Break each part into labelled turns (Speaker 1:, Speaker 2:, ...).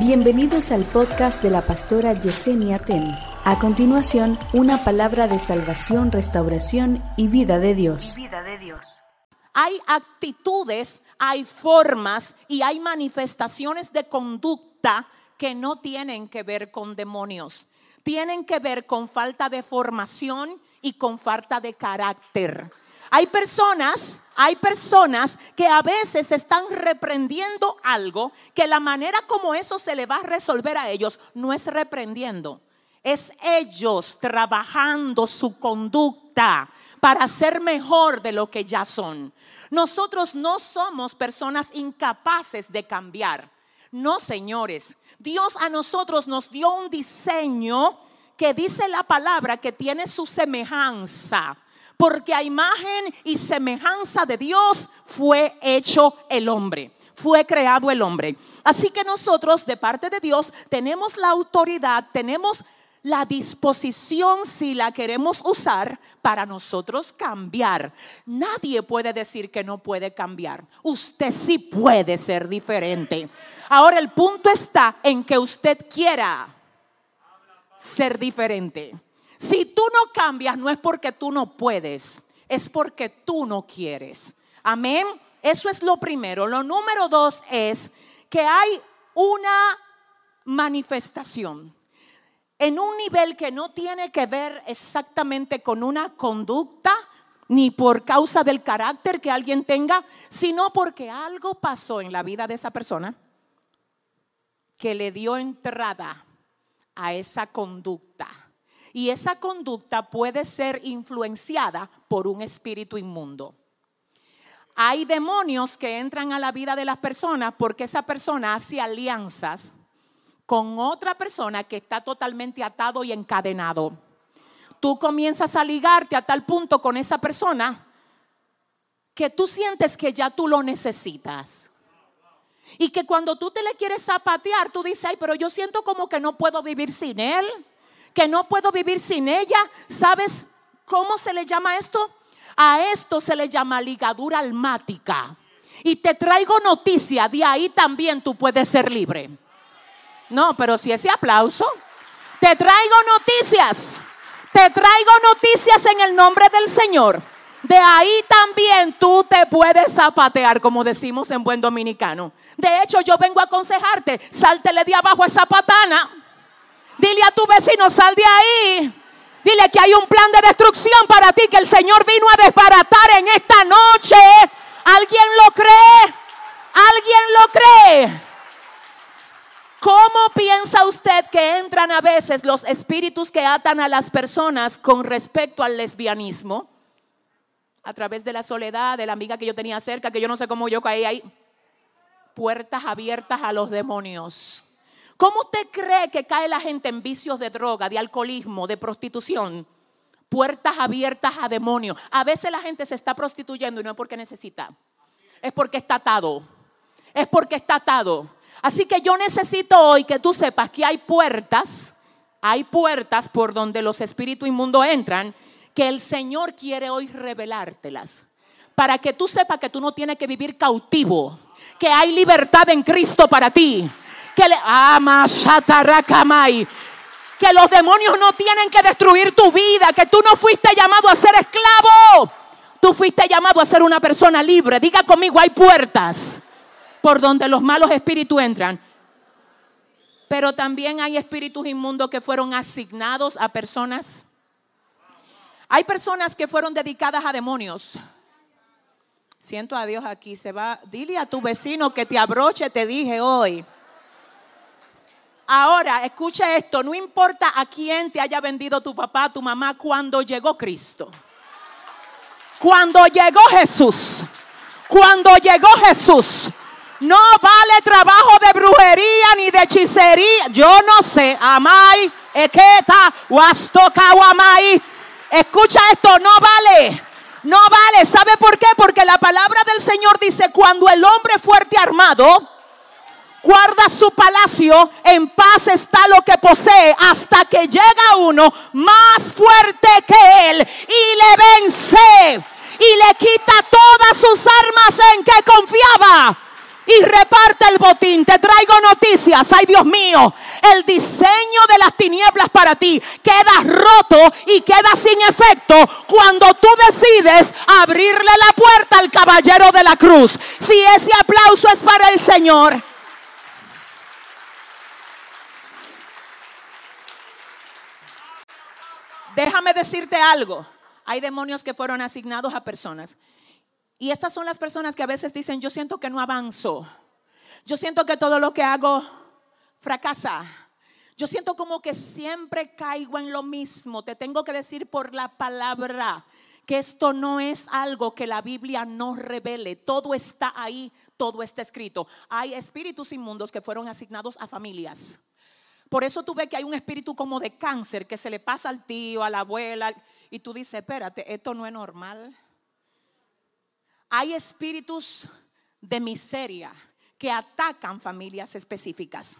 Speaker 1: Bienvenidos al podcast de la pastora Yesenia Ten. A continuación, una palabra de salvación, restauración y vida de Dios.
Speaker 2: vida de Dios.
Speaker 3: Hay actitudes, hay formas y hay manifestaciones de conducta que no tienen que ver con demonios. Tienen que ver con falta de formación y con falta de carácter. Hay personas, hay personas que a veces están reprendiendo algo que la manera como eso se le va a resolver a ellos no es reprendiendo. Es ellos trabajando su conducta para ser mejor de lo que ya son. Nosotros no somos personas incapaces de cambiar. No, señores. Dios a nosotros nos dio un diseño que dice la palabra que tiene su semejanza porque a imagen y semejanza de Dios fue hecho el hombre fue creado el hombre. Así que nosotros, de parte de Dios, tenemos la autoridad, tenemos la disposición, si la queremos usar, para nosotros cambiar. Nadie puede decir que no puede cambiar. Usted sí puede ser diferente. Ahora el punto está en que usted quiera ser diferente. Si tú no cambias, no es porque tú no puedes, es porque tú no quieres. Amén. Eso es lo primero. Lo número dos es que hay una manifestación en un nivel que no tiene que ver exactamente con una conducta ni por causa del carácter que alguien tenga, sino porque algo pasó en la vida de esa persona que le dio entrada a esa conducta. Y esa conducta puede ser influenciada por un espíritu inmundo. Hay demonios que entran a la vida de las personas porque esa persona hace alianzas con otra persona que está totalmente atado y encadenado. Tú comienzas a ligarte a tal punto con esa persona que tú sientes que ya tú lo necesitas. Y que cuando tú te le quieres zapatear, tú dices, ay, pero yo siento como que no puedo vivir sin él que no puedo vivir sin ella. ¿Sabes cómo se le llama esto? A esto se le llama ligadura almática. Y te traigo noticia, de ahí también tú puedes ser libre. No, pero si ese aplauso, te traigo noticias. Te traigo noticias en el nombre del Señor. De ahí también tú te puedes zapatear, como decimos en buen dominicano. De hecho, yo vengo a aconsejarte, sáltele de abajo esa patana Dile a tu vecino, sal de ahí. Dile que hay un plan de destrucción para ti que el Señor vino a desbaratar en esta noche. ¿Alguien lo cree? ¿Alguien lo cree? ¿Cómo piensa usted que entran a veces los espíritus que atan a las personas con respecto al lesbianismo? A través de la soledad, de la amiga que yo tenía cerca, que yo no sé cómo yo caí ahí. Puertas abiertas a los demonios. ¿Cómo usted cree que cae la gente en vicios de droga, de alcoholismo, de prostitución? Puertas abiertas a demonios. A veces la gente se está prostituyendo y no es porque necesita, es porque está atado. Es porque está atado. Así que yo necesito hoy que tú sepas que hay puertas, hay puertas por donde los espíritus inmundos entran, que el Señor quiere hoy revelártelas. Para que tú sepas que tú no tienes que vivir cautivo, que hay libertad en Cristo para ti que le ama que los demonios no tienen que destruir tu vida, que tú no fuiste llamado a ser esclavo. Tú fuiste llamado a ser una persona libre. Diga conmigo, hay puertas por donde los malos espíritus entran. Pero también hay espíritus inmundos que fueron asignados a personas. Hay personas que fueron dedicadas a demonios. Siento a Dios aquí. Se va. Dile a tu vecino que te abroche, te dije hoy. Ahora, escucha esto, no importa a quién te haya vendido tu papá, tu mamá, cuando llegó Cristo. Cuando llegó Jesús, cuando llegó Jesús, no vale trabajo de brujería ni de hechicería. Yo no sé, amai, eketa, wastoka, amai. Escucha esto, no vale. No vale. ¿Sabe por qué? Porque la palabra del Señor dice, cuando el hombre fuerte armado guarda su palacio, en paz está lo que posee, hasta que llega uno más fuerte que él y le vence y le quita todas sus armas en que confiaba y reparte el botín. Te traigo noticias, ay Dios mío, el diseño de las tinieblas para ti queda roto y queda sin efecto cuando tú decides abrirle la puerta al caballero de la cruz. Si ese aplauso es para el Señor. Déjame decirte algo. Hay demonios que fueron asignados a personas. Y estas son las personas que a veces dicen, yo siento que no avanzo. Yo siento que todo lo que hago fracasa. Yo siento como que siempre caigo en lo mismo. Te tengo que decir por la palabra que esto no es algo que la Biblia no revele. Todo está ahí, todo está escrito. Hay espíritus inmundos que fueron asignados a familias. Por eso tú ves que hay un espíritu como de cáncer que se le pasa al tío, a la abuela, y tú dices, espérate, esto no es normal. Hay espíritus de miseria que atacan familias específicas.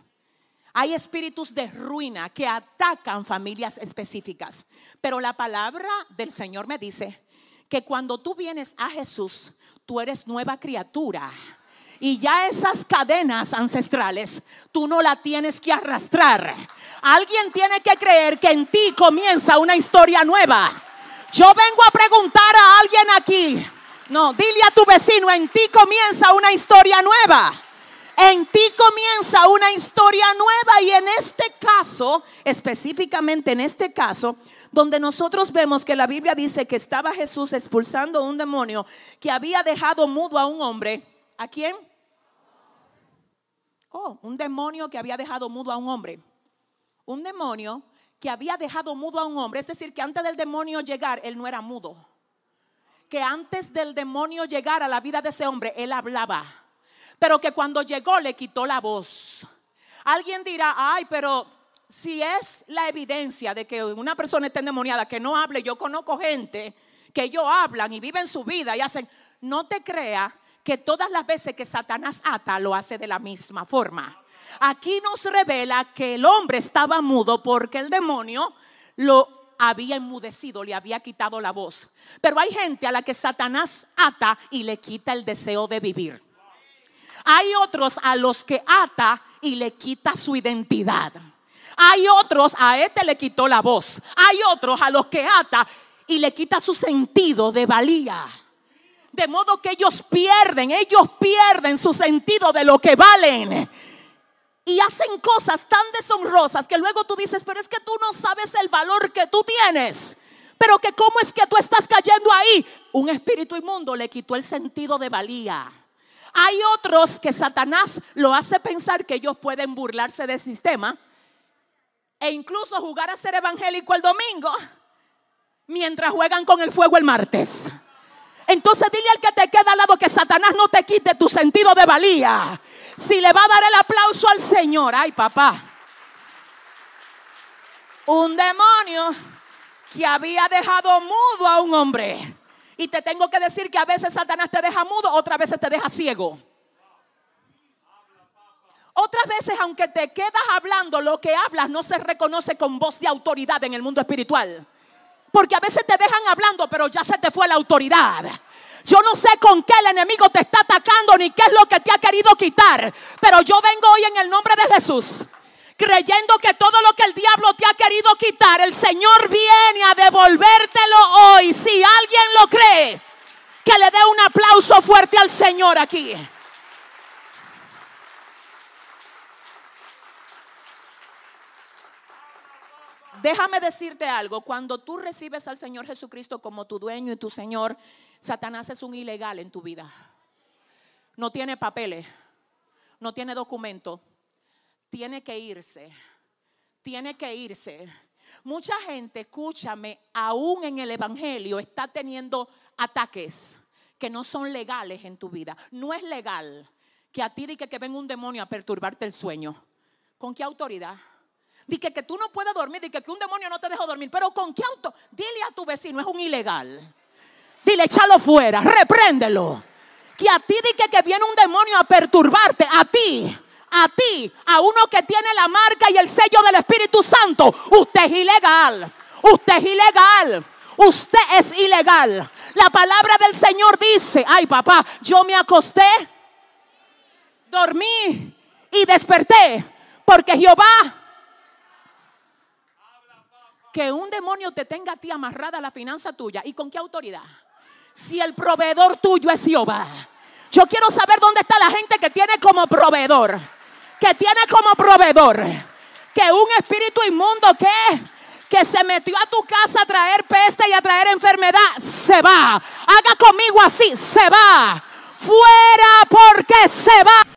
Speaker 3: Hay espíritus de ruina que atacan familias específicas. Pero la palabra del Señor me dice que cuando tú vienes a Jesús, tú eres nueva criatura. Y ya esas cadenas ancestrales, tú no la tienes que arrastrar. Alguien tiene que creer que en ti comienza una historia nueva. Yo vengo a preguntar a alguien aquí. No, dile a tu vecino, en ti comienza una historia nueva. En ti comienza una historia nueva y en este caso, específicamente en este caso, donde nosotros vemos que la Biblia dice que estaba Jesús expulsando un demonio que había dejado mudo a un hombre. ¿A quién? Oh, un demonio que había dejado mudo a un hombre. Un demonio que había dejado mudo a un hombre. Es decir, que antes del demonio llegar, él no era mudo. Que antes del demonio llegar a la vida de ese hombre, él hablaba. Pero que cuando llegó le quitó la voz. Alguien dirá, ay, pero si es la evidencia de que una persona está endemoniada, que no hable, yo conozco gente que ellos hablan y viven su vida y hacen, no te crea que todas las veces que Satanás ata lo hace de la misma forma. Aquí nos revela que el hombre estaba mudo porque el demonio lo había enmudecido, le había quitado la voz. Pero hay gente a la que Satanás ata y le quita el deseo de vivir. Hay otros a los que ata y le quita su identidad. Hay otros, a este le quitó la voz. Hay otros a los que ata y le quita su sentido de valía. De modo que ellos pierden, ellos pierden su sentido de lo que valen. Y hacen cosas tan deshonrosas que luego tú dices, pero es que tú no sabes el valor que tú tienes. Pero que cómo es que tú estás cayendo ahí. Un espíritu inmundo le quitó el sentido de valía. Hay otros que Satanás lo hace pensar que ellos pueden burlarse del sistema e incluso jugar a ser evangélico el domingo mientras juegan con el fuego el martes. Entonces dile al que te queda al lado que Satanás no te quite tu sentido de valía. Si le va a dar el aplauso al Señor, ay papá. Un demonio que había dejado mudo a un hombre. Y te tengo que decir que a veces Satanás te deja mudo, otras veces te deja ciego. Otras veces, aunque te quedas hablando, lo que hablas no se reconoce con voz de autoridad en el mundo espiritual. Porque a veces te dejan hablando, pero ya se te fue la autoridad. Yo no sé con qué el enemigo te está atacando ni qué es lo que te ha querido quitar. Pero yo vengo hoy en el nombre de Jesús. Creyendo que todo lo que el diablo te ha querido quitar, el Señor viene a devolvértelo hoy. Si alguien lo cree, que le dé un aplauso fuerte al Señor aquí. Déjame decirte algo, cuando tú recibes al Señor Jesucristo como tu dueño y tu Señor, Satanás es un ilegal en tu vida. No tiene papeles, no tiene documento, tiene que irse, tiene que irse. Mucha gente, escúchame, aún en el Evangelio está teniendo ataques que no son legales en tu vida. No es legal que a ti diga que venga un demonio a perturbarte el sueño. ¿Con qué autoridad? Dije que tú no puedes dormir, dije que un demonio no te deja dormir. Pero ¿con qué auto? Dile a tu vecino, es un ilegal. Dile, échalo fuera, repréndelo. Que a ti dije que viene un demonio a perturbarte, a ti, a ti, a uno que tiene la marca y el sello del Espíritu Santo. Usted es ilegal. Usted es ilegal. Usted es ilegal. La palabra del Señor dice, ay papá, yo me acosté Dormí y desperté porque Jehová que un demonio te tenga a ti amarrada la finanza tuya. ¿Y con qué autoridad? Si el proveedor tuyo es Jehová. Yo quiero saber dónde está la gente que tiene como proveedor. Que tiene como proveedor. Que un espíritu inmundo que que se metió a tu casa a traer peste y a traer enfermedad, se va. Haga conmigo así, se va. Fuera porque se va.